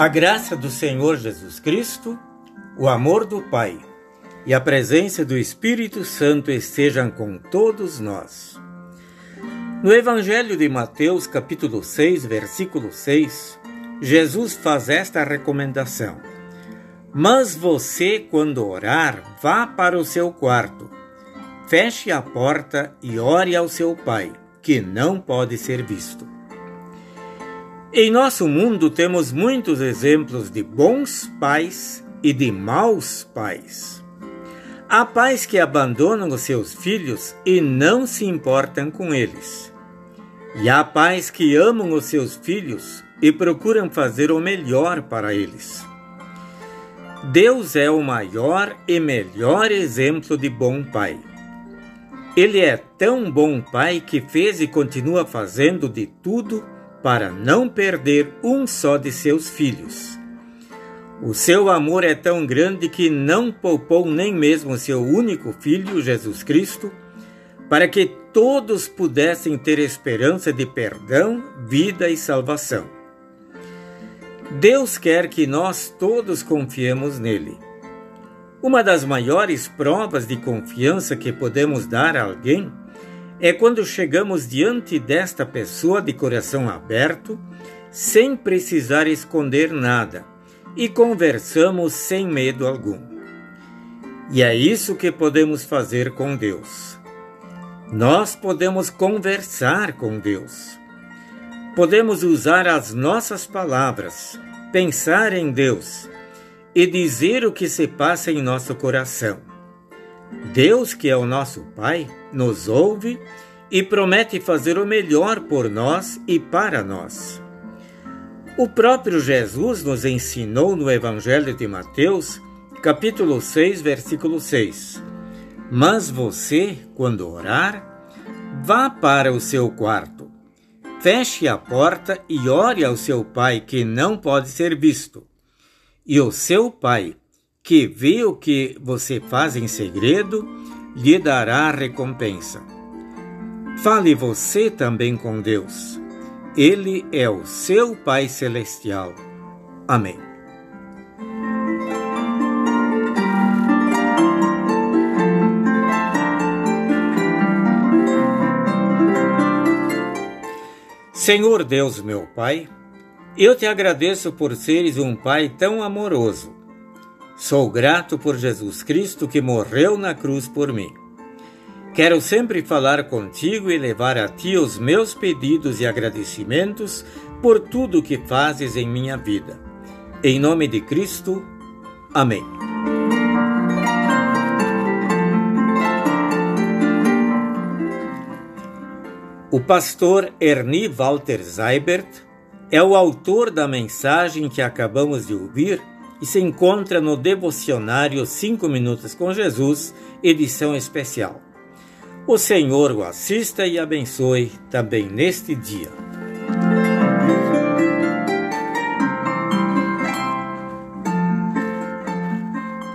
A graça do Senhor Jesus Cristo, o amor do Pai e a presença do Espírito Santo estejam com todos nós. No Evangelho de Mateus, capítulo 6, versículo 6, Jesus faz esta recomendação: Mas você, quando orar, vá para o seu quarto, feche a porta e ore ao seu Pai, que não pode ser visto. Em nosso mundo temos muitos exemplos de bons pais e de maus pais. Há pais que abandonam os seus filhos e não se importam com eles. E há pais que amam os seus filhos e procuram fazer o melhor para eles. Deus é o maior e melhor exemplo de bom pai. Ele é tão bom pai que fez e continua fazendo de tudo para não perder um só de seus filhos. O seu amor é tão grande que não poupou nem mesmo seu único filho, Jesus Cristo, para que todos pudessem ter esperança de perdão, vida e salvação. Deus quer que nós todos confiemos nele. Uma das maiores provas de confiança que podemos dar a alguém é quando chegamos diante desta pessoa de coração aberto, sem precisar esconder nada, e conversamos sem medo algum. E é isso que podemos fazer com Deus. Nós podemos conversar com Deus. Podemos usar as nossas palavras, pensar em Deus e dizer o que se passa em nosso coração. Deus, que é o nosso Pai, nos ouve e promete fazer o melhor por nós e para nós. O próprio Jesus nos ensinou no Evangelho de Mateus, capítulo 6, versículo 6. Mas você, quando orar, vá para o seu quarto, feche a porta e ore ao seu Pai que não pode ser visto. E o seu Pai, que vê o que você faz em segredo, lhe dará recompensa. Fale você também com Deus. Ele é o seu Pai Celestial. Amém. Senhor Deus, meu Pai, eu te agradeço por seres um Pai tão amoroso Sou grato por Jesus Cristo que morreu na cruz por mim. Quero sempre falar contigo e levar a ti os meus pedidos e agradecimentos por tudo que fazes em minha vida. Em nome de Cristo. Amém. O pastor Ernie Walter Seibert é o autor da mensagem que acabamos de ouvir e se encontra no devocionário 5 Minutos com Jesus, edição especial. O Senhor o assista e abençoe também neste dia.